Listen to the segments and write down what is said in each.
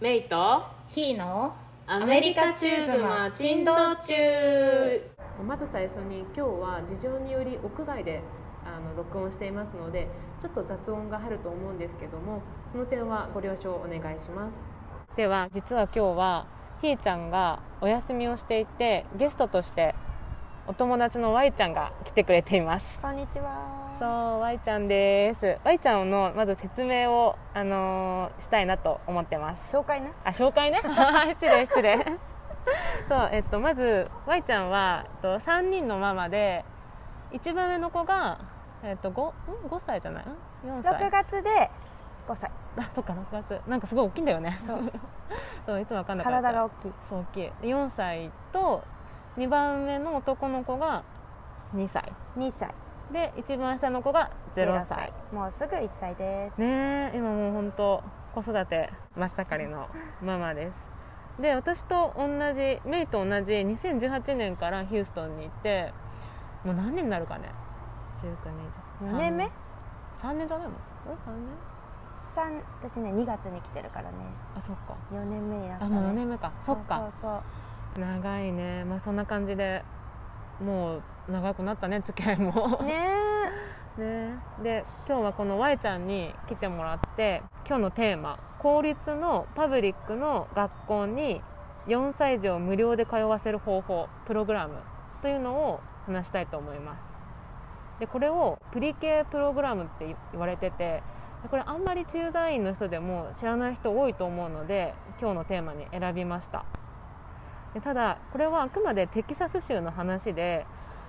メイと？ヒーの？アメリカチューズマ珍道中まず最初に今日は事情により屋外であの録音していますのでちょっと雑音が入ると思うんですけどもその点はご了承お願いします。では実は今日はひーちゃんがお休みをしていてゲストとしてお友達の Y ちゃんが来てくれています。こんにちは。そう Y ちゃんです。Y ちゃんのまず説明を、あのーしたいなと思ってます。紹介ね。あ紹介ね？失 礼失礼。そう、えっと、まず Y ちゃんは、えっと、3人のママで一番上の子が、えっと、5, ん？5歳じゃない？ん4歳。6月で5歳。あそっか6月。なんかすごい大きいんだよね。そう。そういつも分かんなかった。体が大きい。そう大きい。で4歳と2番目の男の子が2歳。2歳。で一番下の子が0歳。もうすぐ1歳です。ねえ今もう本当子育て真っ盛りのママです。で私と同じメイと同じ2018年からヒューストンに行ってもう何年になるかね？19年以上。4年目？3年じゃないの？え3年？三私ね2月に来てるからね。あそっか。4年目になったね。あもう4年目か。そっか。そうそう。長いね。まあそんな感じでもう長くなったね付き合いも。ね。ね、で今日はこの Y ちゃんに来てもらって今日のテーマ公立のパブリックの学校に4歳児を無料で通わせる方法プログラムというのを話したいと思います。でこれをプリ系プログラムって言われててこれあんまり駐在員の人でも知らない人多いと思うので今日のテーマに選びました。でただこれはあくまでテキサス州の話で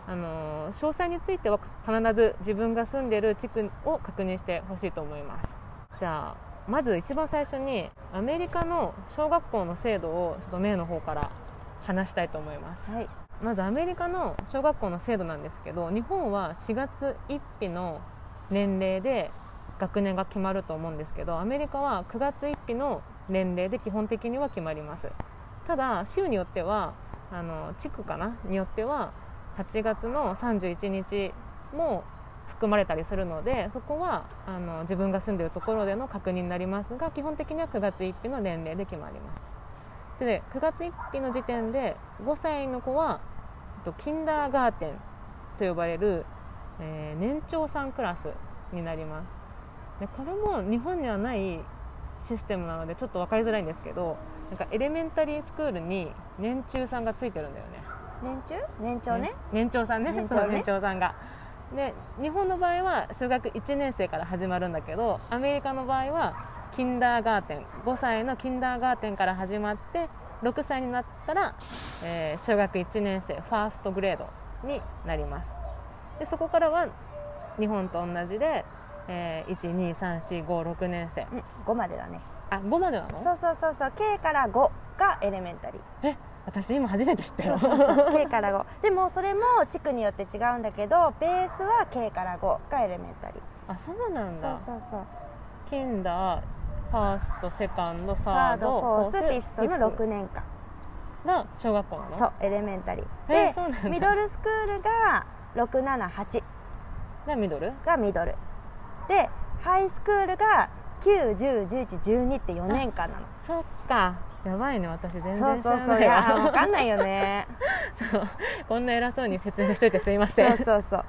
あの詳細については必ず自分が住んでいる地区を確認してほしいと思います。じゃあまず一番最初にアメリカの小学校の制度をちょっとメイの方から話したいと思います。はい。まずアメリカの小学校の制度なんですけど日本は4月1日の年齢で学年が決まると思うんですけどアメリカは9月1日の年齢で基本的には決まります。ただ州によってはあの地区かな？によっては8月の31日も含まれたりするのでそこはあの自分が住んでるところでの確認になりますが基本的には9月1日の年齢で決まります。で9月1日の時点で5歳の子はキンダーガーテンと呼ばれる、えー年長さんクラスになります。でこれも日本にはないシステムなのでちょっと分かりづらいんですけどなんかエレメンタリースクールに年中さんがついてるんだよね。年中？年長ね？年長さんね年長ね年長さんがで日本の場合は小学1年生から始まるんだけどアメリカの場合はキンダーガーテン5歳のキンダーガーテンから始まって6歳になったら、えー小学1年生ファーストグレードになりますでそこからは日本と同じで、えー、12345年生うん。5までだね。あ5までなの？そうそうそうそう。K から5が elementary。え私今初めて知ったよそうそうそう。K から5。でもそれも地区によって違うんだけど、ベースは K から5が elementary。あそうなんそうだそうそう。キンダー first second サ third fourth、fifth の？フィ6年間。が小学校なのそう elementary で middle school が678が middle？が middleでハイスクールが9101112って4年間なのそっかやばいね私全然知そうそうそう。いや分かんないよね。そう。こんな偉そうに説明しといてすいません。そうそうそう。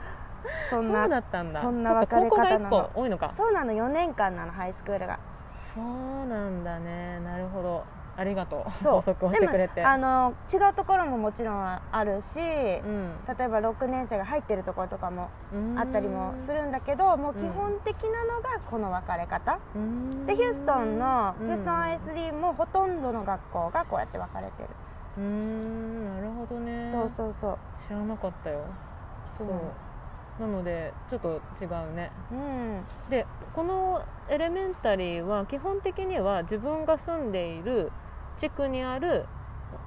そんなそうだったんだ。そんな分かれ方なの。高校が1個多いのか。そうなの4年間なのハイスクールが。そうなんだね。なるほどありがとう。そう。してくれて。あの違うところももちろんあるし、うん。例えば6年生が入ってるところとかもうん。あったりもするんだけどもう基本的なのがこの分かれ方、うん。でヒューストンの、うん。ヒューストン ISD もほとんどの学校がこうやって分かれてる、うーん。なるほどね。そうそうそう。知らなかったよ。そう。なのでちょっと違うね。うん。でこのエレメンタリーは基本的には自分が住んでいる地区にある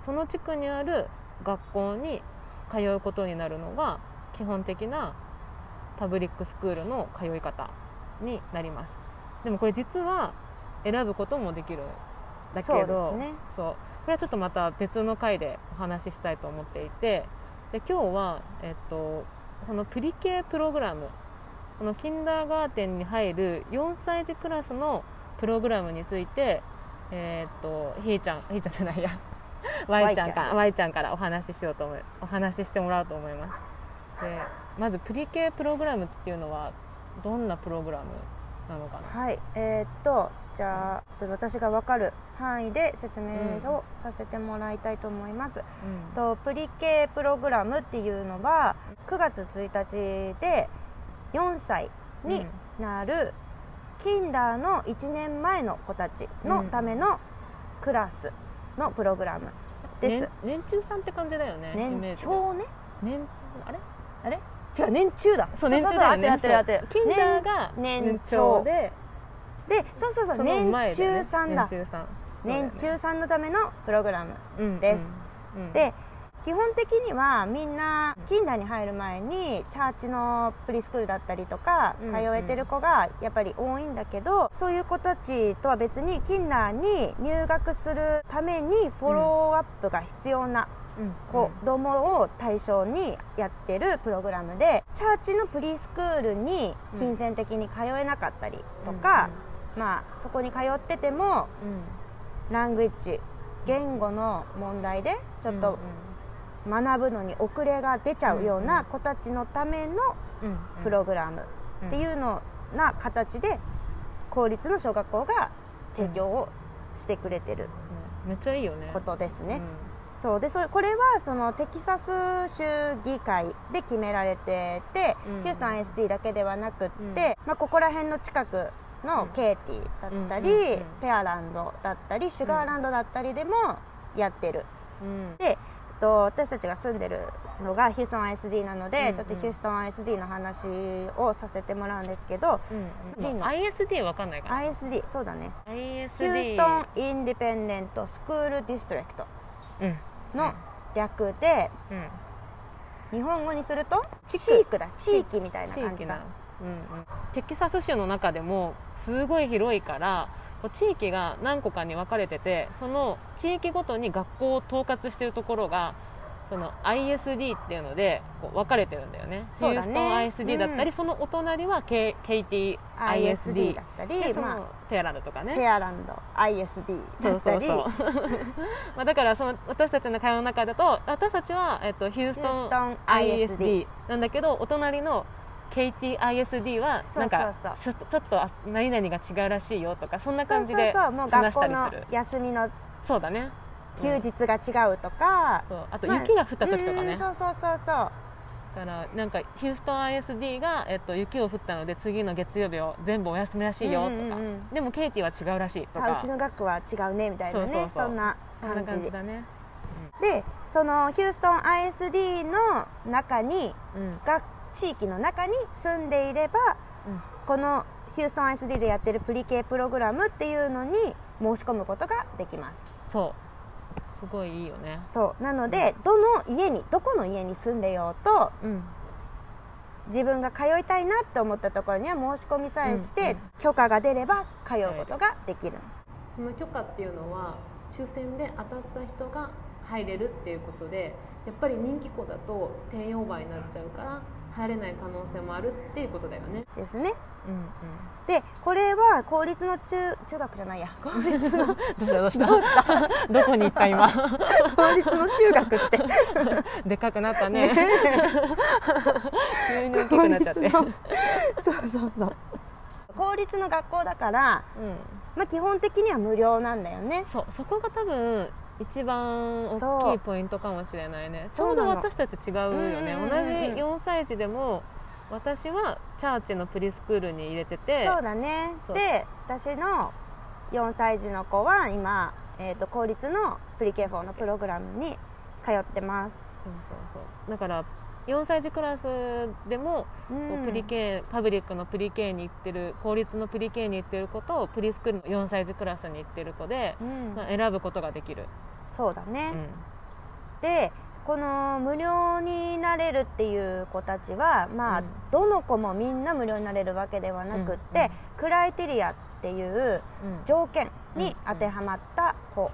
その地区にある学校に通うことになるのが基本的なパブリックスクールの通い方になります。でもこれ実は選ぶこともできるんだけどそうね。これはちょっとまた別の回でお話ししたいと思っていてで今日は、えっと、そのプリ系プログラムこのキンダーガーテンに入る4歳児クラスのプログラムについて、えーっとひーちゃんひーちゃんじゃないや。Y ちゃんから Y Y ちゃんからお話ししようと思いお話ししてもらおうと思います。でまずプリ系プログラムっていうのはどんなプログラムなのかな？はいえーっとじゃあその私が分かる範囲で説明をさせてもらいたいと思います、うん。とプリ系プログラムっていうのは9月1日で4歳になるキンダーの1年前の子たちのためのクラスのプログラムです、年年中さんって感じだよね年長ね。年あれ？あれ？違う年中だ。そう年中だよねててキンダーが年年長。ででそうそうそう年中さんだ。年中さん。年中さんのためのプログラムうんです、うんうん。で基本的にはみんなキンダーに入る前にチャーチのプリスクールだったりとかうん通えてる子がやっぱり多いんだけどそういう子たちとは別にキンダーに入学するためにフォローアップが必要なうん子供を対象にやってるプログラムでチャーチのプリスクールに金銭的に通えなかったりとか、まあそこに通っててもうん。ラングイッジ言語の問題でちょっと学ぶのに遅れが出ちゃうような子たちのためのプログラムっていうのな形で公立の小学校が提供をしてくれてるうん。めっちゃいいよね。ことですね。うん。そう。でそれこれはそのテキサス州議会で決められてて、うんヒューストン ISD だけではなくって、うん。まあ、ここら辺の近くのうん。ケイティだったり、うん。ペアランドだったりシュガーランドだったりでもやってる。うん。でと私たちが住んでるのがヒューストン ISD なので、うんうん。ちょっとヒューストン ISD の話をさせてもらうんですけど、うんうん ISD わかんないかな。ISD そうだね。ISD ヒューストン・インディペンデント・スクール・ディストリクトうん。の略で、うん日本語にすると地地区区だ。地域みたいな感じだ。うんうん。テキサス州の中でもすごい広いから地域が何個かに分かれててその地域ごとに学校を統括しているところがその ISD っていうのでこう分かれてるんだよね。そうだね。ヒューストン ISD だったり、うんそのお隣は K- KTISD ISD だったりでその、まペアランドとかあ、ね。ペアランド ISD だそうったり。そうそう まあだからその私たちの会話の中だと私たちは、えっと、ヒューストン ISD なんだけどお隣の KTISD はなんかちょっと何々が違うらしいよとかそんな感じで学校のりする。休みのそうだね。休日が違うとか、あとまあ雪が降った時とかね、うんそうそうそうそう。だからなんかヒューストン ISD が、えっと、雪を降ったので次の月曜日を全部お休みらしいよとか、うんうんうん。でもケイティは違うらしいとか。あうちの学区は違うねみたいなね。そんな感じ。だね。でそのヒューストン ISD の中にうん。が地域の中に住んでいればうん。このヒューストン ISD でやってるプリ系プログラムっていうのに申し込むことができます。そう。すごいいいよね。そう。なのでどの家にどこの家に住んでようとうん。自分が通いたいなって思ったところには申し込みさえして、うんうん。許可が出れば通うことができる、その許可っていうのは抽選で当たった人が入れるっていうことでやっぱり人気校だと定員オーバーになっちゃうから入れない可能性もあるっていうことだよね。ですね。うんうん、でこれは公立の中中学じゃないや。公立のどうしたどうした？どうした？ど こに行った今？公立の中学って。でかくなったね。急に大きくなっちゃって、そうそうそう。公立の学校だから、うん、まあ、基本的には無料なんだよね。そうそこが多分一番大きいポイントかもしれないね。ちょうど私たち違うよね。同じうんうん4歳児でも私はチャーチのプリスクールに入れてて。そうだね。で私の4歳児の子は今、えー、と公立のプリケフォーのプログラムに通ってます、そうそうそう。だから4歳児クラスでも、うん。プリケパブリックのプリケに行ってる公立のプリケに行ってる子とプリスクールの4歳児クラスに行ってる子で、うん。まあ、選ぶことができる、そうだね、うん。でこの無料になれるっていう子たちはまあ、うん。どの子もみんな無料になれるわけではなくって、うんうん。クライテリアっていううん。条件に当てはまった子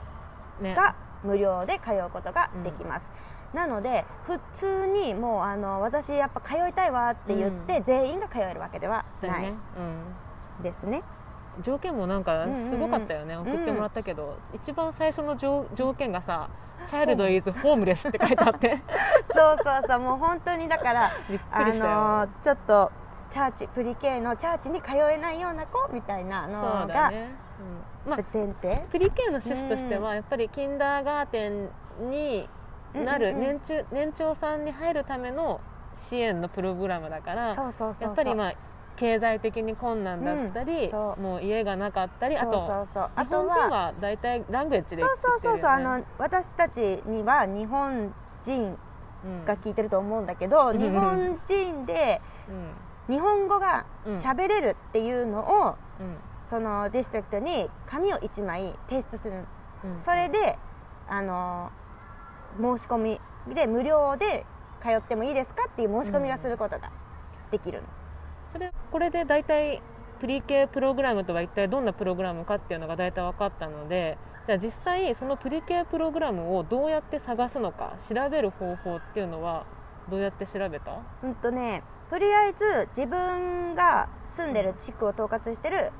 ね。が無料で通うことができます、なので普通にもうあの私やっぱ通いたいわって言って、うん。全員が通えるわけではないですね。うん、条件もなんかすごかったよね、ん送ってもらったけど、一番最初の条条件がさ「チャイルド is homeless」って書いてあって。そうそうそうもう本当にだからあのちょっとチャーチプリケイのチャーチに通えないような子みたいなそのがね、うん。まあ前提？プリケの趣旨としてはやっぱりキンダーガーテンになる年中年長さんに入るための支援のプログラムだからやっぱりまあ経済的に困難だったり、うん。もう家がなかったりあとそうそうあとはは大体ラングエッジでそうそうそうそう、あの私たちには日本人うんが聞いてると思うんだけど、うん。日本人でうん。日本語が喋れるっていうのを、うん。そのディストリクトに紙を1枚提出するうん。それであの申し込みで無料で通ってもいいですかっていう申し込みがすることができるの、それこれで大体プリ系プログラムとは一体どんなプログラムかっていうのが大体分かったのでじゃあ実際そのプリ系プログラムをどうやって探すのか調べる方法っていうのはどうやって調べた？うんとねとりあえず自分が住んでる地区を統括してる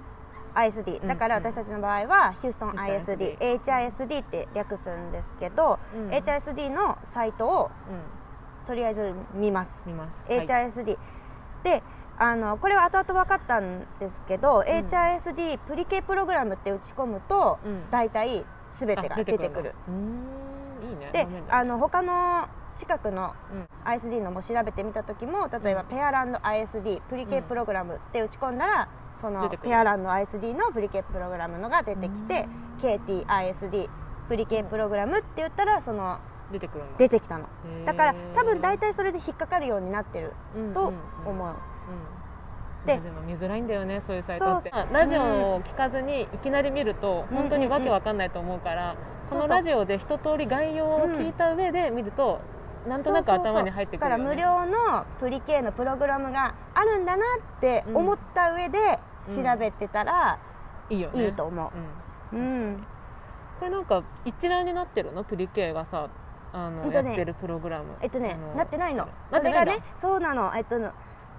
ISD だからうん私たちの場合はヒューストン ISD HISD って略すんですけど、うん。HISD のサイトをうん。とりあえず見ます。見ます、はい。HISD、であのこれは後々分かったんですけど、ん。HISD プリケプログラムって打ち込むと、うん。大体全てが出てくるであの他の近くのうん。ISD のも調べてみた時も例えば、うん。ペアランド ISD プリケプログラムって打ち込んだら、そのペアランド ISD のプリケプログラムのが出てきて、KTISD プリケプログラムって言ったらその出てくる出てきたの。だから多分大体それで引っかかるようになってると思う、うん。ででも見づらいんだよねそういうサイトって。そうラジオを聞かずにいきなり見るとうん。本当にわけわかんないと思うから、こそうそうのラジオで一通り概要を聞いた上で見ると、なんとなくそうそうそう頭に入ってくるよ、ね、だから無料のプリケのプログラムがあるんだなって思った上で調べてたらいいよね。いいと思う、うん。うん。これなんか一覧になってるの？プリケがさあの、やってるプログラム。えっとねなってないの。なそれがねそうなの。えっと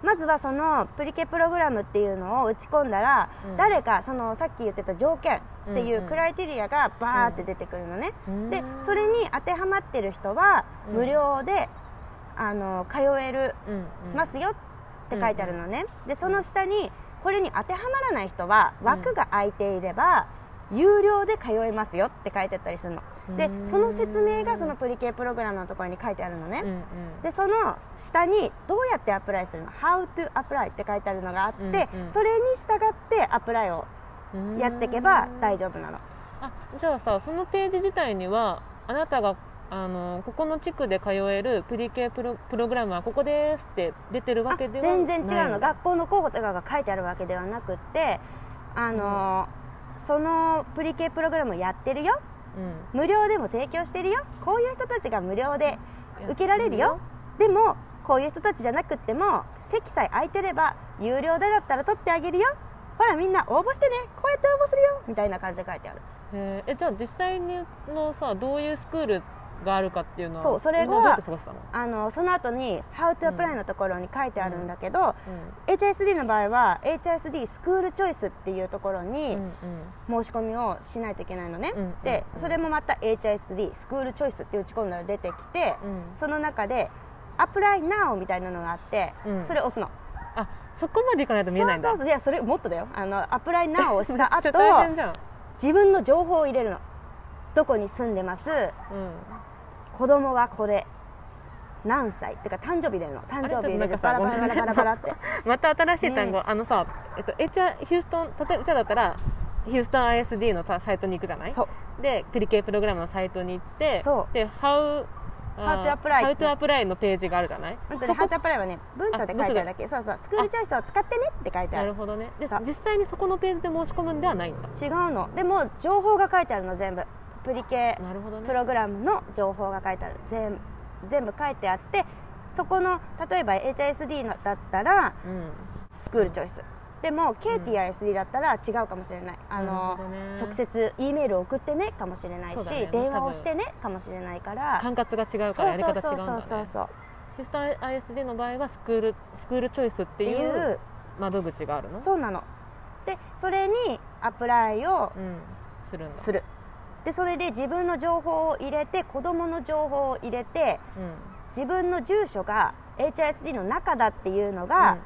まずはそのプリケプログラムっていうのを打ち込んだら、うん。誰かそのさっき言ってた条件っていんううん。クライテリアがバーって出てくるのね、うん。でそれに当てはまってる人はうん。無料で、あの通えるますよって書いてあるのね、でその下にこれに当てはまらない人は枠が空いていれば、有料で通えますよって書いてあったりするの。でうん。その説明がそのプリケプログラムのところに書いてあるのね、うんうん。でその下にどうやってアプライするの？How to apply って書いてあるのがあって、うんうん。それに従ってアプライをうん。やっていけば大丈夫なの。あじゃあさそのページ自体にはあなたがあのここの地区で通えるプリケプロプログラムはここですって出てるわあけでは全然違うの。学校の候補とかが書いてあるわけではなくってあの、そのプリケプログラムやってるよ。うん。無料でも提供してるよ。こういう人たちが無料で受けられるよ。でもこういう人たちじゃなくっても席さえ空いてれば有料でだったら取ってあげるよ。ほらみんな応募してね。こうやって応募するよ。みたいな感じで書いてある。えじゃあ実際にのさどういうスクールがあるかっていうのはそうそれがあのその後に「How to apply」のところに書いてあるんだけど、う HISD の場合は HISD スクールチョイスっていうところにんうん申し込みをしないといけないのね、うんでうん。それもまた HISD スクールチョイスって打ち込んだら出てきて、うん。その中で「Apply Now」みたいなのがあって、うん。それ押すの。あそこまでいかないと見えないんだ。そうそういやそれもっとだよ。あの「Apply Now」をしため っちゃ後自分の情報を入れるの。どこに住んでます。うん、子供はこれ。何歳？ってか誕生日入れるの誕生日入れてバラバラバラバラバラって。また新しい単語、あのさ、えっと、HR ヒューストン例えばうちらだったらヒューストン ISD のさサイトに行くじゃない？でプリケイプログラムのサイトに行ってで How How to apply How to apply のページがあるじゃない？本当にハートアプライはね文章で書いてあるだけ。そうそう。スクールチョイスを使ってねって書いてある。なるほどね。で実際にそこのページで申し込むんではないんだ。違うの。でも情報が書いてあるの全部プリケなるほどね。プログラムの情報が書いてある。全全部書いてあってそこの例えば HISD のだったらうん。スクールチョイス。でも KTISD だったら違うかもしれない。あなるのね。直接 E メールを送ってねかもしれないし、ね。電話をしてねかもしれないから。管轄が違うからやり方違そううんだね。そうそうそうシスター ISD の場合はスクールスクールチョイスっていいうう窓口があるの？そうなの。でそれにアプライをうん。するするでそれで自分の情報を入れて子供の情報を入れてうん。自分の住所が HISD の中だっていうのうんが、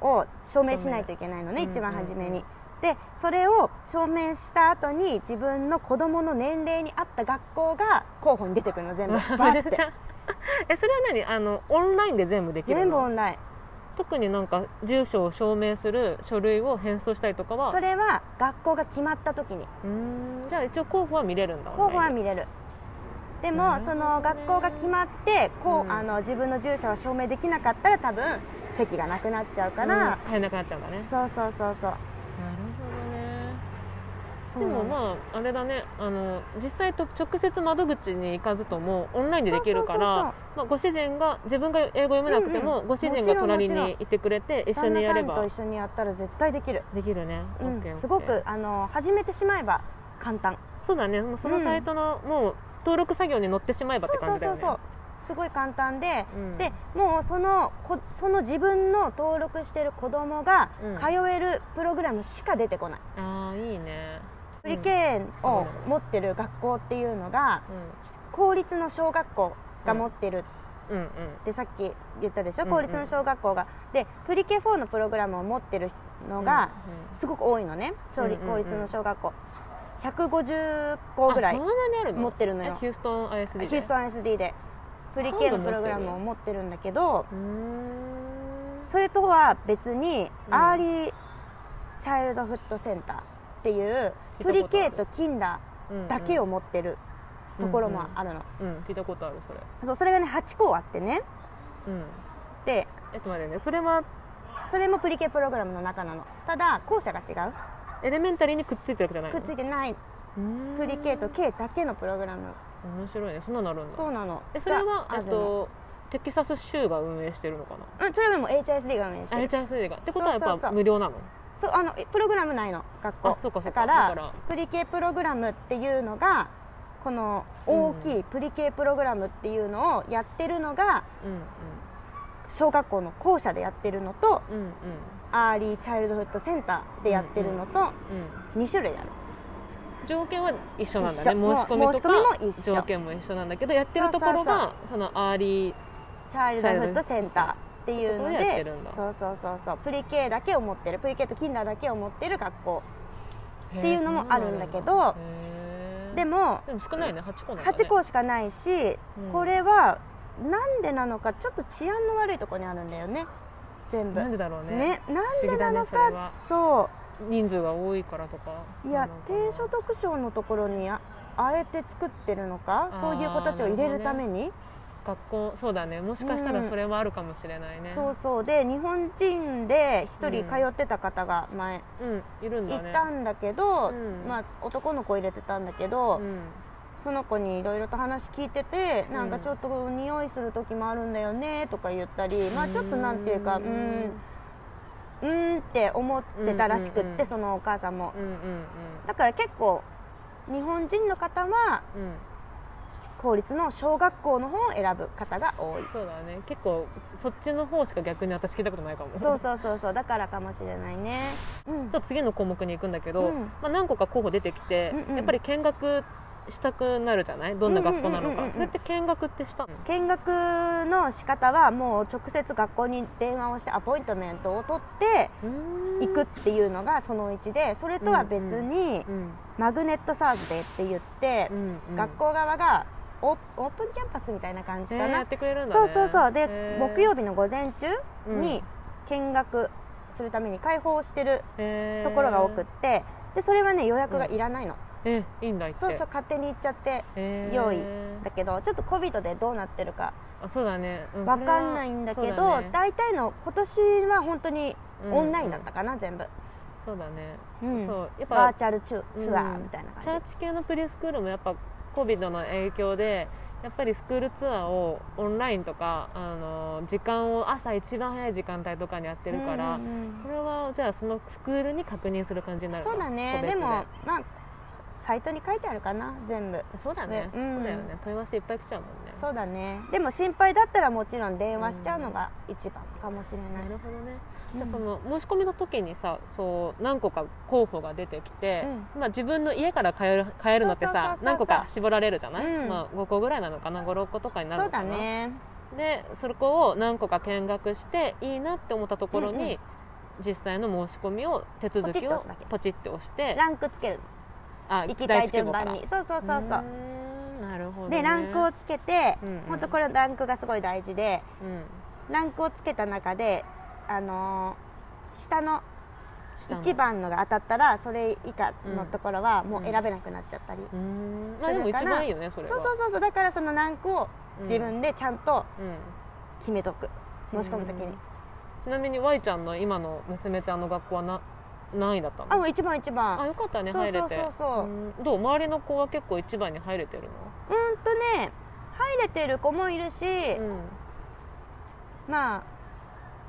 を証明しないといけないのね、一番初めに。うんうんうん。でそれを証明した後に自分の子供の年齢に合った学校が候補に出てくるの全部。バめッて。えそれは何？あのオンラインで全部できるの？全部オンライン特になんか住所を証明する書類を返送したりとかは。それは学校が決まった時に。うーん。じゃあ一応候補は見れるんだ。候補は見れる。でもその学校が決まってこう、うん。あの自分の住所を証明できなかったら多分席がなくなっちゃうから、うん。入れなくなっちゃうんだね。そうそうそうそうでもまああれだね。あの実際と直接窓口に行かずともオンラインでできるからまあご主人が自分が英語読めなくても、うんうんご主人が隣にいてくれて一緒にやれば。んと一緒にやったら絶対できる、できるね、うん。すごくあの始めてしまえば簡単。そうだね。そのサイトの、もう登録作業に乗ってしまえばって感じだよね。そうそうそうそう。すごい簡単で、うん。でもうそのこその自分の登録してる子供がうん。通えるプログラムしか出てこない、ああいいねプリケーンを持ってる学校っていうのが公立の小学校が持ってるってさっき言ったでしょ、公立の小学校が。で pre-K 4のプログラムを持ってるのがすごく多いのね。公立の小学校。150校ぐらい持ってるのよ。えヒューストン ISD で？ヒューストン ISD で。 pre-K のプログラムを持ってるんだけどそれとは別にうん。 early childhood center っていうプリケーとキンダだけを持ってるところもあるの、うん聞いたことあるそれ。そうそれがね8校あってね。うん。でえっと待ってね。それはそれもプリケプログラムの中なの。ただ校舎が違う。エレメンタリーにくっついてるわけじゃないの？くっついてない。プリケと K だけのプログラム。面白いね。そんなのあるんだ。そうなの。えそれはえっとテキサス州が運営してるのかな？うんそれはもう HISD が運営してる。HSD が。ってことはやっぱ無料なの？そうあのえプログラムないの？学校。あそうかだから pre-K プログラムっていうのがこの大きい pre-K プログラムっていうのをやってるのがうん小学校の校舎でやってるのとうんうん。うん early childhood center でやってるのとうん2種類ある。条件は一緒なんだね。申し込みと申し込みもか一緒。条件も一緒なんだけどやってるところがその early childhood center っていうのでそうそうそうそう。プリケだけを持ってる。プリケとキンダーだけを持ってる学校っていうのもあるんだけどでももでも少ないね。8個なんだね。8校しかないし、うん。これはなんでなのかちょっと治安の悪いところにあるんだよね。全部。なんでだろうね。ねなんでなのかそ人数が多いからとか。ういや低所得省のところにああえて作ってるのかそういう子たちを入れるために、学校そうだね。もしかしたらそれはあるかもしれないね。そうそう。で日本人で1人うん通ってた方が前うんいるんだね。いたんだけど、うん。まあ、男の子入れてたんだけど、うん。その子にいろいろと話聞いてて、うんなんかちょっと匂いする時もあるんだよねとか言ったり、まあ、ちょっとなんていうかうーんうーんって思ってたらしくって、うんうんうんそのお母さんも。うんうんだから結構日本人の方はうんうん公立の小学校の方を選ぶ方が多い。そうだね。結構そっちの方しか逆に私聞いたことないかも。そうそうそうそう。だからかもしれないね。うん。ちょっと次の項目に行くんだけど、うん。まあ、何個か候補出てきて、うんうん。やっぱり見学したくなるじゃない？どんな学校なのか。それって見学ってしたの？見学の仕方はもう直接学校に電話をしてアポイントメントを取って行くっていうのがその1でそれとは別にうんマグネットサーズデーって言ってうんうん。学校側がオープンキャンパスみたいな感じかな。えーやってくれるんだね。そうそうそう。で木曜日の午前中うん。に見学するために開放してるところが多くってでそれはね予約がいらないの。えいいんだそうそう勝手に行っちゃって用意だけどちょっと COVID でどうなってるかあそうだね、うわかんないんだけどね。大体の今年は本当にオンラインだったかな全部。そうだね、うん。そう。やっぱバーチャルツツアーうんみたいなチャ感じーチ系のプリスクールもやっぱ COVID の影響でやっぱりスクールツアーをオンラインとかあの時間を朝一番早い時間帯とかにやってるから、うんうんこれはじゃあそのスクールに確認する感じになるの？そうだね。で。もまあサイトに書いてあるかな全部。そうだね。ね。うん。そうだよね。問い合わせいっぱい来ちゃうもんね。そうだね。でも心配だったらもちろん電話しちゃうのが一番かもしれない、なるほどね。うんじゃあその申し込みの時にさそう何個か候補が出てきて、まあ、自分の家から買える買えるのってそうそうそうそうさ何個か絞られるじゃない、うん。まあ、5個ぐらいなのかな？56個とかになるそうのかな？だね。でそこを何個か見学していいなって思ったところに、実際の申し込みを手続きをポチって押してランクつけるあ行きたい順番に。そうそうそうそう。なるほど、ね、でランクをつけて、うんうん。本当これランクがすごい大事でうん。ランクをつけた中であのー下の下の。1番のが当たったらそれ以下のところはもう選べなくなっちゃったり、うーんするから。一番いいよねそれは。そうそうそうそうだからそのランクをうん。自分でちゃんとうん。決めとく、申し込む時に、うん。ちなみに Y ちゃんの今の娘ちゃんの学校はな何位だったの？あもう一番一番。あよかったね入れてそうそう。そうん。どう？周りの子は結構一番に入れてるの？うんとね入れてる子もいるし、うん。まあ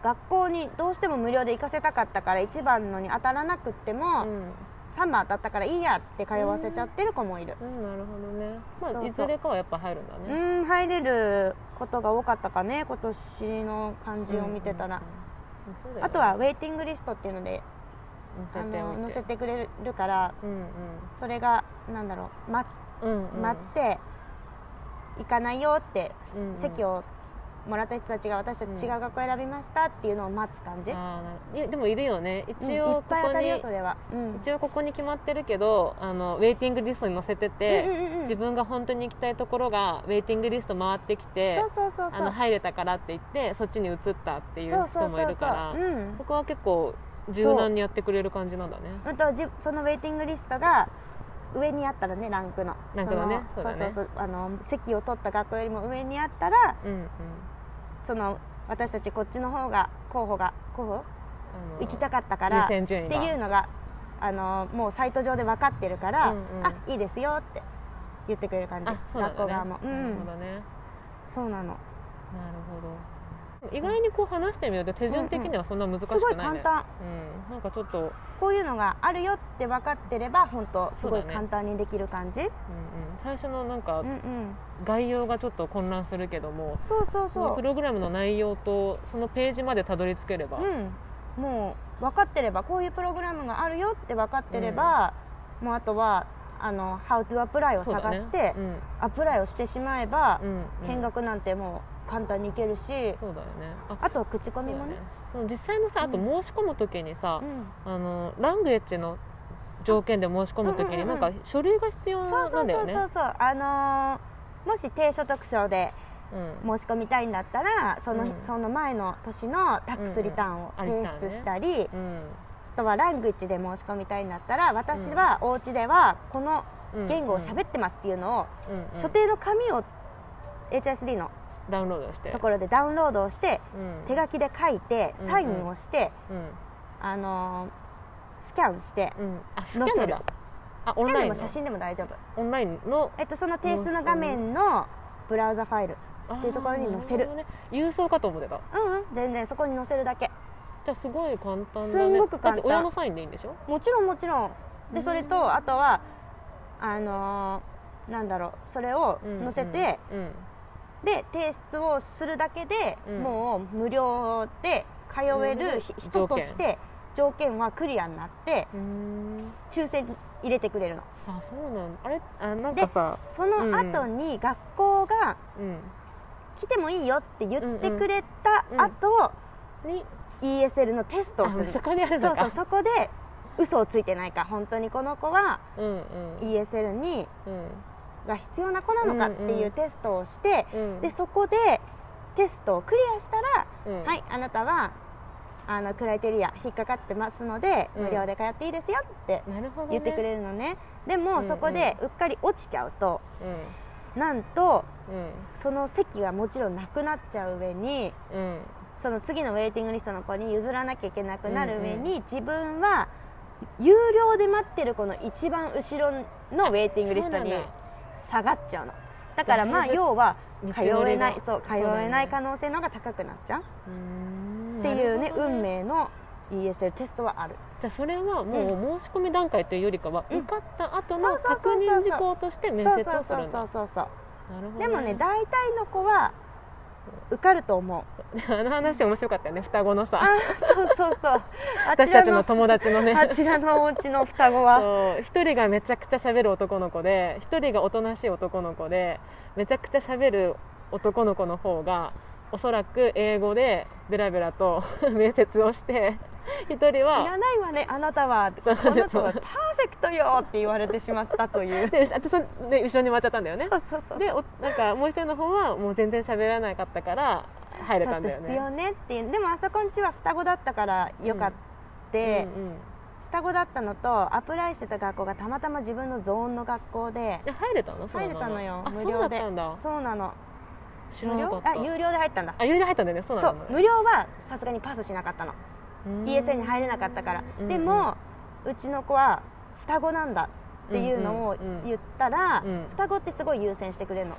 学校にどうしても無料で行かせたかったから1番のに当たらなくっても、うん。3番当たったからいいやって通わせちゃってる子もいる。うん、なるほどね、まあ、そうそう。いずれかはやっぱ入るんだうね、ん入れることが多かったかね今年の感じを見てたら、うんうんうん。あとはウェイティングリストっていうのであ載せておいて。の載せてくれるからうんそれがなんだろう、まうんうんうん。待って行かないよって、うんうん。席をもらった人たちが私たち違う学校選びましたっていうのを待つ感じ、あーなるいやでもいるよね。うん一応ここに、ぱい当たるよそれは、うん。一応ここに決まってるけどあのウェイティングリストに載せてて、うんうんうんうん。自分が本当に行きたいところがウェイティングリスト回ってきてそうそうそうそう。あの入れたからって言ってそっちに移ったっていう人もいるからそこは結構柔軟にやってくれる感じなんだね。う。んとじそのウェイティングリストが上にあったらねランクの。ランクのね。そうそうそう。あの席を取った学校よりも上にあったらうんうんその私たちこっちの方が候補が候補？行きたかったからってがいうのがあのもうサイト上で分かってるから、うんうん。あいいですよって言ってくれる感じ、ね。学校側も、うなるんほどね。そうなの。なるほど意外にこう話してみると手順的にはそんな難しくないね、すごい簡単。うん、なんかちょっと、うんうん、こういうのがあるよって分かってれば本当すごい簡単にできる感じ。う,、最初のなんかんうん。概要がちょっと混乱するけどもそうそうそう。プログラムの内容とそのページまでたどり着ければ、うん、もう分かってればこういうプログラムがあるよって分かってれば、もうあとはあの How to apply を探して、そうだね。アプライをしてしまえば、うんうん。見学なんてもう簡単にいけるし、そうだよね。ああとは口コミもね。その実際のさあとう申し込む時にさう、ん。あのラングエッジの条件で申し込む時にうんうんうんなんか書類が必要そうそうそうなんだよねそうそう。あのーもし低所得賞でうん。申し込みたいんだったらその,、うん。その前の年のタックスリターンを提出したり、うん。あとはラングエッジで申し込みたいんだったら私はお家ではこのうん言語を喋ってますっていうのを、うんうん。所定の紙を HSD のダウンロードして。ところでダウンロードをして、うん。手書きで書いてうんサインをして、うん。あのースキャンして、載せるあスキャンオンラインの？でも写真でも大丈夫、オンラインの？えっと、その提出の画面のブラウザファイルっていうところに載せる。ね。郵送かと思ってた。うんうん。全然そこに載せるだけ。じゃあすごい簡単だね。すんごく簡単。だって親のサインでいいんでしょ？もちろんもちろん。うんでそれとあとはあのーなんだろう。それを載せて、うんうんで提出をするだけで、うん。もう無料で通える人として条件はクリアになってうん。抽選に入れてくれるの。あそうなんだ。あれ？あなんかさその後に学校がうん。来てもいいよって言ってくれたうんうん後、に？ESL のテストをする。あそこにあるそうそうそこで嘘をついてないか。本当にこの子は ESL にうんが必要な子なのかってうん。いううテストをして、うん。でそこでテストをクリアしたら、うん。はいあなたはあのクライテリア引っかかってますので、うん。無料で通っていいですよって言ってくれるのね。でうんうんもそこでうっかり落ちちゃうとうん。なんとうんその席がもちろんなくなっちゃう上にうん。その次のウェイティングリストの子に譲らなきゃいけなくなる上に、うん自分は有料で待ってる子の一番後ろのウェイティングリストに下がっちゃうの。だからまあ要は通えないそう通えない可能性の方が高くなっちゃう。っていうね運命の ESL テストはある。じゃあそれはもう申し込み段階というよりかは、うん。受かった後のそうそう確そうそう。認事項として面接そうそうそうをするんだそうそうそう。なるほどでもね大体の子は受かると思う。あの話面白かったよね双子のさ。あそうそうそう。あ私たちの友達のね。あちらのお家の双子は。一人がめちゃくちゃ喋る男の子で一人がおとなしい男の子でめちゃくちゃ喋る男の子の方がおそらく英語でベラベラと 面接をして 一人いはらないわねあなたは。こそうの子はパーフェクトよって言われてしまったという。で後ろに回っちゃったんだよね。そうそうそう。でおなんかもう一人の方はもう全然喋らなかったから入れたんだよね。必要ねっていう。でもあそこんちは双子だったからよかって、うんうん双子だったのとアプライしてた学校がたまたま自分のゾーンの学校でえ入れたの？入れたのよあ無料で。そうなの。無料？あ有料で入ったんだ。あ有料で入ったんだよね。そう無料はさすがにパスしなかったの。うん ESL に入れなかったから。うん。でもうちの子は双子なんだっていうのをうんうんうん。言ったらうん。双子ってすごい優先してくれるの。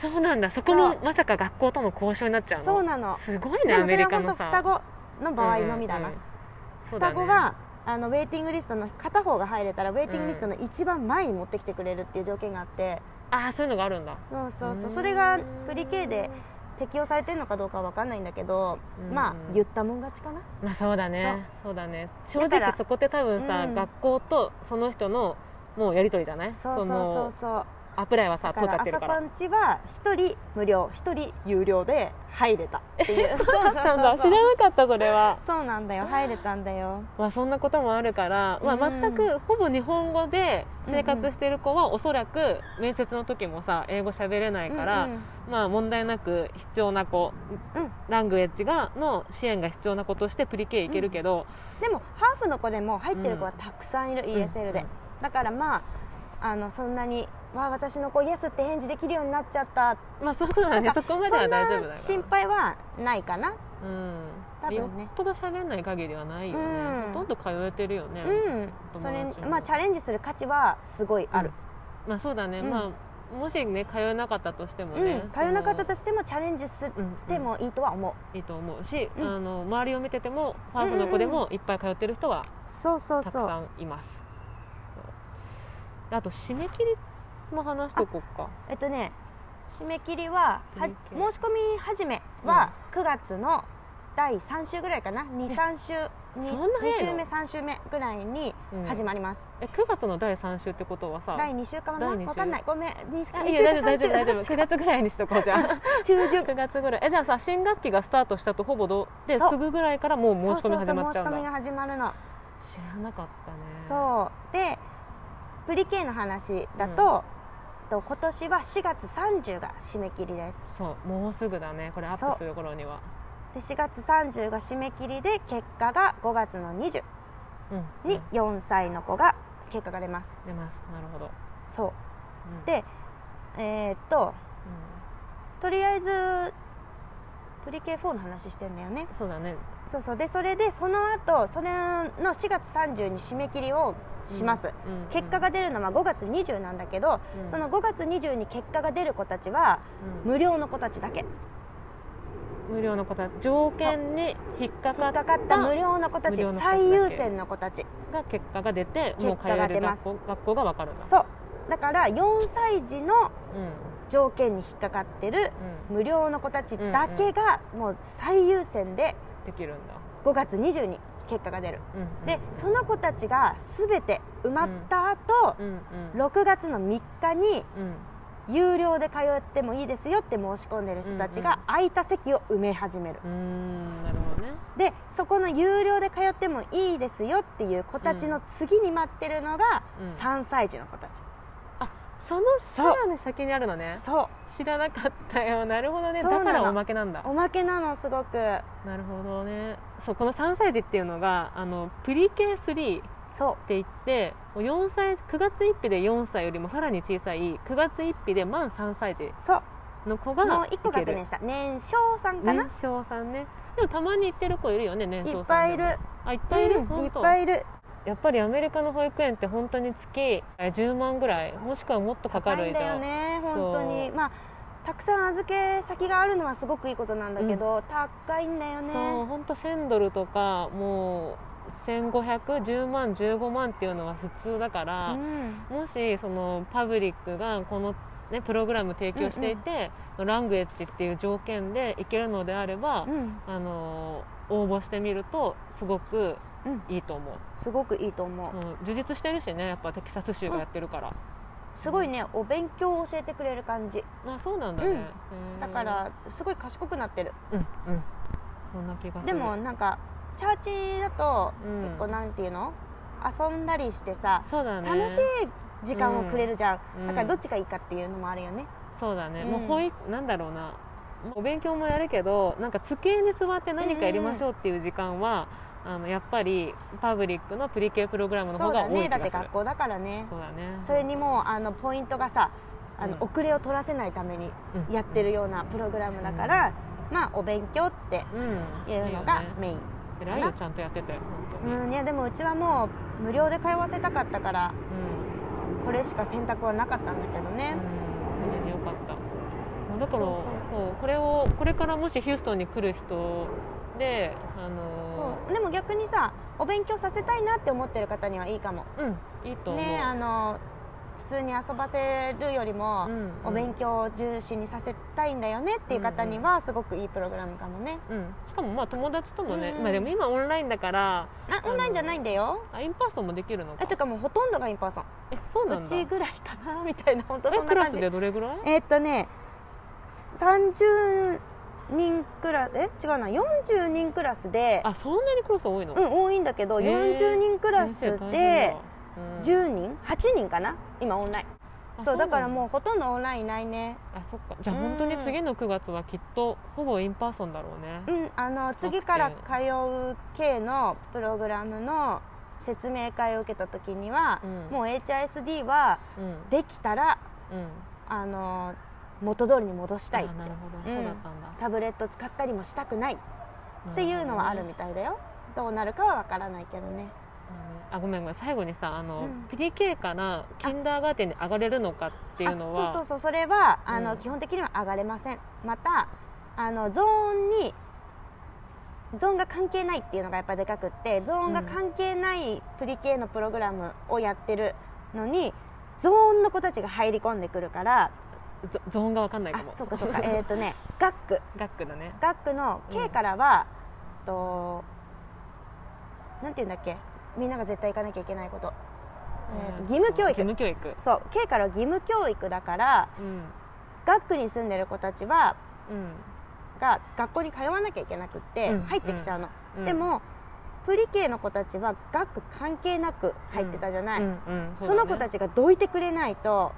そうなんだ。そこもまさか学校との交渉になっちゃうの？そうなの。すごいねアでもそれはメリカのさ。本当双子の場合のみだな。うんうんうん。だね。双子はあのウェイティングリストの片方が入れたらウェイティングリストの一番前に持ってきてくれるっていう条件があって。ああそういうのがあるんだ。そうそうそう。うん。それがプリケで適用されてるのかどうかは分かんないんだけどうんまあ言ったもん勝ちかな。まあそうだね。そう。だね。正直そこって多分さ、うん。学校とその人のもうやり取りじゃない？そうそうそうそうアプライはさっちゃからあそこってるから。んちは1人無料1人有料で入れたっていう。そうそうなんだ。知らなかったそれは。そうなんだよ。入れたんだよ。まあそんなこともあるから、まあ、うん。全くほぼ日本語で生活してる子はおそらく面接の時もさ英語喋れないから、うんうん。まあ問題なく必要な子うん。ラングエッジがの支援が必要な子としてプリケいけるけど、でもハーフの子でも入ってる子はたくさんいる、ESL で、うん。だからまああのそんなに「わあ私の子イエスって返事できるようになっちゃった」まあそうだね。なんかそこまでは大丈夫だよ心配はないかな。うん。多分ね。よっぽど喋んない限りはないよね、うん。ほとんど通えてるよね、うん。友それまあチャレンジする価値はすごいある、まあそうだね、うん。まあもしね通えなかったとしてもうん。ね、通えなかったとしてもチャレンジすうんしてもいいとは思う、いいと思うし、うん。あの周りを見ててもファーフの子でもいっぱい通ってる人はそうそうたくさんいます。あと締め切りも話しとこうか。えっとね締め切りはは申し込み始めは9月の第3週ぐらいかな。23週にそんな早いの？2週目3週目ぐらいにうん。始まります、え9月の第3週ってことはさ第2週かな？第二週？わかんない。ごめん。2あいいよ大丈夫大丈夫大丈夫。週9 月ぐらいにしとこうじゃあ。中旬。9月ぐらい。えじゃあさ新学期がスタートしたとほぼどですぐぐらいからもう申し込み始まっちゃうんだ。そうそうそう申し込みが始まるの。知らなかったね。そう。でプリケの話だと、と今年は4月30が締め切りです。そうもうすぐだね。これアップする頃には。で4月30が締め切りで結果が5月の20うんに4歳の子が結果が出ます。出ます。なるほど、そう。うん。でえーっととりあえずプリケ4の話してんだよね。うんそうだね。そうそう。でそれでその後それの4月30に締め切りをします、うんうん結果が出るのは5月20なんだけど、うん。その5月20に結果が出る子たちはうん。無料の子たちだけ。無料の子たち条件に引っかかった無料の子たち最優先の子たち。が結果が出てもう通結果がえる出ます。学校学校が分かるんだ。そう。だから4歳児のうん条件に引っかかってるうん。無料の子たちだけがもう最優先でできるんだ、5月20に結果が出る。でその子たちが全て埋まった後、うんうん。6月の3日にうん。有料で通ってもいいですよって申し込んでる人たちが空いた席を埋め始める。なるほどね。でそこの有料で通ってもいいですよっていう子たちの次に待ってるのがうん。3歳児の子たち、そのさらに先にあるのね。そ知らなかったよ。なるほどね。だからおまけなんだ。うおまけなのすごく。なるほどね。そうこの3歳児っていうのがあのプリケ3っそて言ってもう4歳9月1日で4歳よりもさらに小さい9月1日で満3歳児うそう。の子がもう1個確認した。年少さんかな、年少さんね。でもたまに行ってる子いるよね年少さんいっぱいいる。あいっぱいいる、うんいっぱいいるやっぱりアメリカの保育園って本当に月え10万ぐらいもしくはもっとかか高いんだよる以上ね本当に。まあたくさん預け先があるのはすごくいいことなんだけど、高いんだよね。そう本当1000ドルとかもう1510万15万っていうのは普通だから、うん。もしそのパブリックがこの、ね、プログラム提供していて、ラングエッジっていう条件でいけるのであれば、うん。あの応募してみるとすごくうんいいと思う、すごくいいと思う、うん、充実してるしねやっぱテキサス州がやってるから、すごいねお勉強を教えてくれる感じ。あそうなんだね、だからすごい賢くなってる。うんうん。そんな気がする。でもなんかチャーチだとうん。結構なんていうの？遊んだりしてさね。楽しい時間をくれるじゃん、うん。だからどっちがいいかっていうのもあるよね。そうだね、うん。もう保育なんだろうな。お勉強もやるけどなんか机に座って何かやりましょうっていう時間は、あのやっぱりパブリックのプリ系プログラムのそう方が多いだね。だって学校だからね。そうだね。それにもうあのポイントがさあの、うん遅れを取らせないためにうん。やってるようなプログラムだから、まあお勉強ってうん。いうのがいいよね。メイン、偉いよちゃんとやってて本当に。うん、いやでもうちはもう無料で通わせたかったからうん。これしか選択はなかったんだけどね、うん。無事によかった。まあだからそうそうそうこれをこれからもしヒューストンに来る人であのそう。でも逆にさお勉強させたいなって思ってる方にはいいかも。うんいいと思う、ねあの普通に遊ばせるよりも、うんお勉強を重視にさせたいんだよねっていう方にはすごくいいプログラムかもね。うん、しかもまあ友達ともね、うん。まあでも今オンラインだからあオンラインじゃないんだよ。あ in person もできるのか。えてかもうほとんどが in person。えそうなんだ。うちぐらいかなみたいな本当そえクラスんな感じでどれぐらい？えーっとね30人クラスえ？違うな。40人クラスであそんなにクラス多いの、うん多いんだけど、へー。40人クラスでだ。うん。10人？8人かな？今オンライン。あそうだからうもうほとんどオンラインいないね。あそっか。じゃあうん本当に次の9月はきっとほぼ in person だろうね。うんあの次から通う系のプログラムの説明会を受けた時には、うん。もう HISD はうん。できたらうん。あの元通りに戻したいなるほど、うん。そうだったんだ。タブレット使ったりもしたくないっていうのはあるみたいだよ。どうなるかはわからないけどね。あごめんごめん。最後にさあの、うん。PDK からキンダーガーテンに上がれるのかっていうのは。あそうそうそうそれはあの、うん。基本的には上がれません。またあのゾーンにゾーンが関係ないっていうのがやっぱでかくってゾーンが関係ないプリ系のプログラムをやってるのにゾーンの子たちが入り込んでくるからゾゾーンが分かんないかあもそうかそうか。えっとね 学区ガックだね。学区のうん。K からは、となんていうんだっけ？みんなが絶対行かなきゃいけないこと、えーと義務教育。義務教育。そう K からは義務教育だからうん。学区に住んでる子たちはうん。が学校に通わなきゃいけなくってうん。入ってきちゃうの、うん。でもプリ系の子たちは学区関係なく入ってたじゃない、うん。うん。その子たちちがどいてくれないと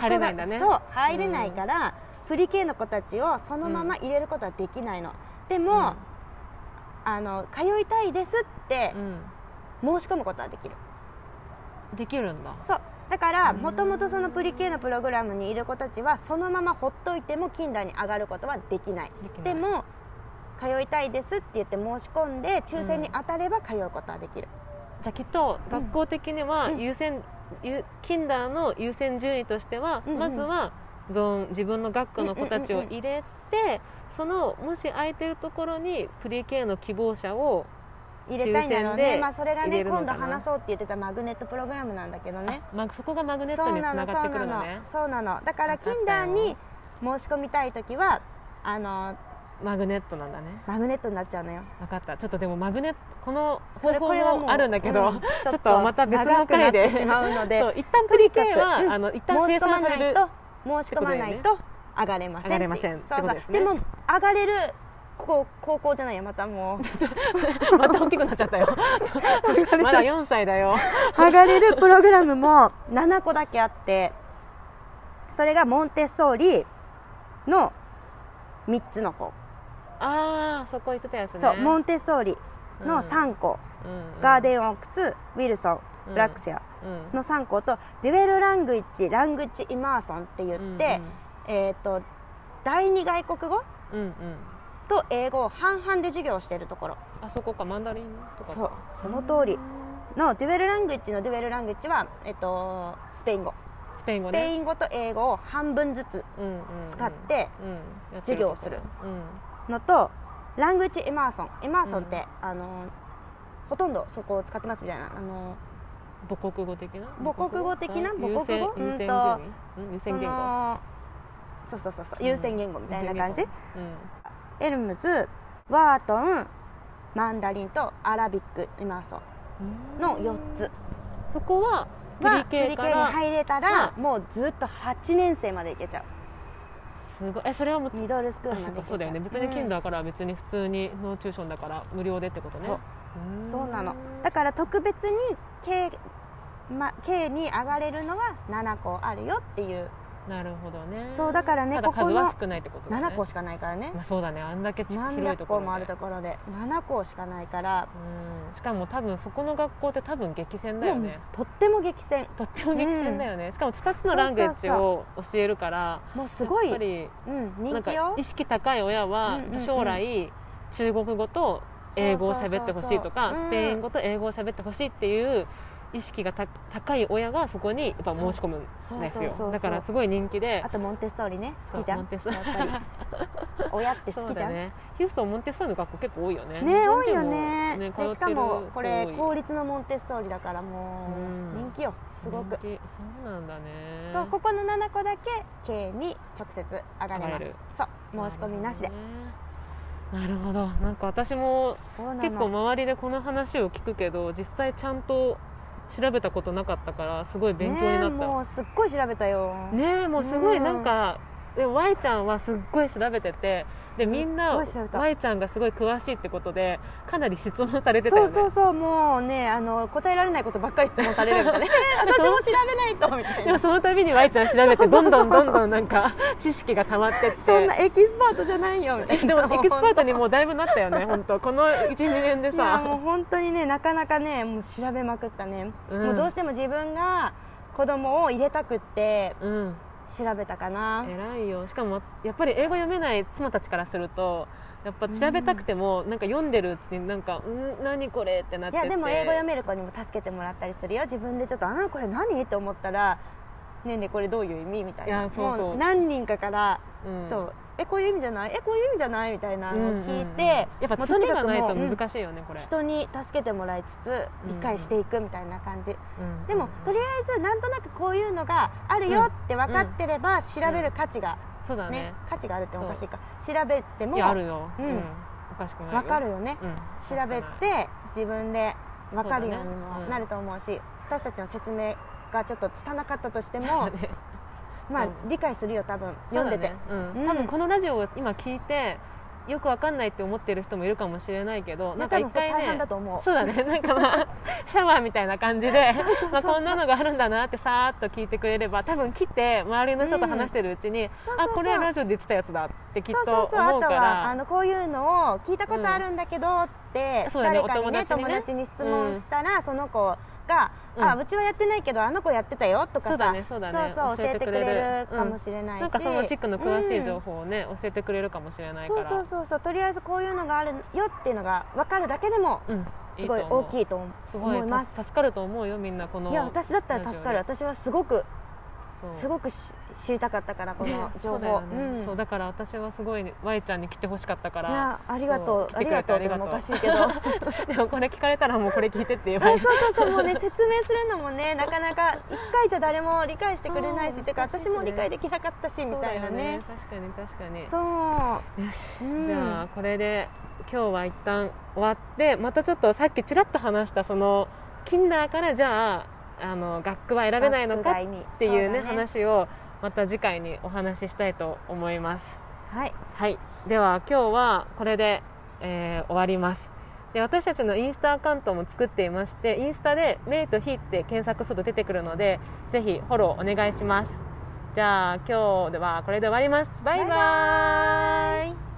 学校が入れないんだね。そう入れないから、プリ系の子たちをそのまま入れることはできないの、でも、あの通いたいですってうん。申し込むことはできる。できるんだ。そう。だからうん。もともとそのプリ系のプログラムにいる子たちはそのままほっといても近代に上がることはできない。できない。でも通いたいですって言って申し込んで抽選に当たれば通うことはできる、じゃあきっと学校的にはうん。優先、ゆキンダーの優先順位としては、うんうんまずはゾーン自分の学区の子たちを入れて、そのもし空いてるところにプリ系の希望者を入れたいんだろうね。まあそれが入ね今度話そうって言ってたマグネットプログラムなんだけどね。あまあ、そこがマグネットにつながってくるのね。そうなのだからキンダーに申し込みたい時はあのマグネットなんだね。マグネットになっちゃうのよ。分かった。ちょっとでもマグネットこのそ方法れこれはもあるんだけど、うん。ちょっとまた別の回で。てしまうので そう一旦プリ系は、とにかくうん。あの一旦生申し込ま産される。ないと申し込まないと上がれません。上がれません。そうそう。ですね。でも上がれるこう高校じゃないよ。またもう。また大きくなっちゃったよ。まだ4歳だよ。上がれるプログラムも7個だけあってそれがモンテッソーリの3つの子、ああそこ行ってたやつね。そうモンテッソーリの3校、ガーデンオークスウィルソンブラックシェアンの3校とデュエルラングイッチラングイッチイマーソンって言って、えー、と第二外国語？うんうん、うんうんと英語を半々で授業をしているところ。あそこかマンダリンとかか。そうその通り。のデュエルラングイッチのデュエルラングイッチは、えっと、スペイン語。スペイン語スペイン語と英語を半分ずつうんうんうん。使って授業をする。ところのと language immersion。immersion って、あのほとんどそこを使ってますみたいな。あのうん母国語的な？母国語的な？あ母国語？うんとそそうそうそうそう。うん優先言語みたいな感じ、うん。 Helms、Wharton、Mandarin と Arabic immersion。の4つ。そこは Pre-K に入れたらもうずっと8年生までいけちゃうすごい。えそれはもう middle school までそうだよね別に kinder からは別に普通にノーチューションだから無料でってことね。そう。うん。そうなの。だから特別に K, ま、K に上がれるのが7個あるよっていうなるほどね。そうだからねただここは少ないってことだね。7個しかないからね。まあそうだね。あんだけ広いところ。もあるところで7校しかないから。うん。しかも多分そこの学校って多分激戦だよね。とっても激戦。とっても激戦だよね、しかも2つのランゲージを教えるからもうすごい。やっぱりうん、なんか人気よ。意識高い親はうんうんうん。将来中国語と英語を喋ってほしいとかスペイン語と英語を喋ってほしいっていう意識がた高い親がそこにやっぱ申し込むんですよ。だからすごい人気で。あとモンテッソーリね。好きじゃん。モンテッソやっぱり。親って好きじゃん。ね。ヒューストンモンテッソーリの学校結構多いよね。多いよ日ね本人もでしかもこれ公立のモンテッソーリだからもう人気よ。すごく。そうなんだね。そうここの7個だけ K に直接上がれます。そう申し込みなしで。なるほどなんか私も結構周りでこの話を聞くけど実際ちゃんと調べたことなかったからすごい勉強になった。ねえもうすっごい調べたよ。ねえもうすごいうん。なんか、でも Y ちゃんはすっごい調べててでみんな Y ちゃんがすごい詳しいってことでかなり質問されてたよねそうそうそうもうねあの答えられないことばっかり質問されるみたいな。私も調べないとみたいな。でもその度に Y ちゃん調べてどんどんどんどんなんか知識が溜まってって。そんなエキスパートじゃないよみたいな。でもエキスパートにもうだいぶなったよね本当。この12年でいやもうさ本当にねなかなかねもう調べまくったね、うん。もうどうしても自分が子供を入れたくってうん調べたかな。偉いよ。しかもやっぱり英語読めない妻たちからするとやっぱ調べたくても、なんか読んでるうちになんか「ん何これ?」ってなってて。いやでも英語読める子にも助けてもらったりするよ。自分でちょっと「あこれ何?」って思ったら「ねえねえこれどういう意味?」みたいな。いやそうそう。もう何人かから、うん。そうえこういう意味じゃない？えこういう意味じゃない？みたいなのを聞いて、うんうん。うんやっぱもうつてがないともううん。難しいよねこれ、人に助けてもらいつつ理解していくみたいな感じ、うんでもとりあえずなんとなくこういうのがあるよって分かってれば調べる価値が、ねそうだね。価値があるっておかしいか調べてもあるよ、うん。おかしくないよ。分かるよね、うん。調べて自分で分かるようにもなると思うし私たちの説明がちょっと拙かったとしても、まあうん。理解するよ多分。読んでて、ねうん。うん。多分このラジオを今聞いてよくわかんないって思ってる人もいるかもしれないけどいなんか一回ね変だと思う。そうだね。なんかまあ シャワーみたいな感じでまあこんなのがあるんだなってさーっと聞いてくれれば多分来て周りの人と話してるうちに、そうそうそう。あこれラジオで言ってたやつだってきっとそうそうあと思う。からはあのこういうのを聞いたことあるんだけどって、そうだね。誰かにねね。友達に質問したら、その子が、うん。あうちはやってないけどあの子やってたよとかさそうだねそうだね。そうそう教えてくれる。かもしれないし、なんかその地区の詳しい情うん報をね、教えてくれるかもしれないから。そうそうそうそうとりあえずこういうのがあるよっていうのが分かるだけでもうん、すごい大きいいと思すごいます。助かると思うよみんなこのいや私だったら助かる。私はすごくすごくし知りたかったからこのね情報、そうね。うん。だから私はすごい Y ちゃんに来てほしかったからいやありがとう。ありがとうってのもおかしいけど。でもこれ聞かれたらもうこれ聞いてって言えばいい。あ そうそうそうもうね説明するのもねなかなか一回じゃ誰も理解してくれないしそうてか私も理解できなかったしみたいなね。確かに確かに。そう。よし、うん。じゃあこれで今日は一旦終わってまたちょっとさっきちらっと話したそのキンダーからじゃああの学区は選べないのかっていうねそだ話をまた次回にお話ししたいと思います。はい。はい。では今日はこれで、えー終わります。で私たちのインスタアカウントも作っていましてインスタで「メイとヒ」って検索すると出てくるのでぜひフォローお願いします。じゃあ今日ではこれで終わります。バイババイバイ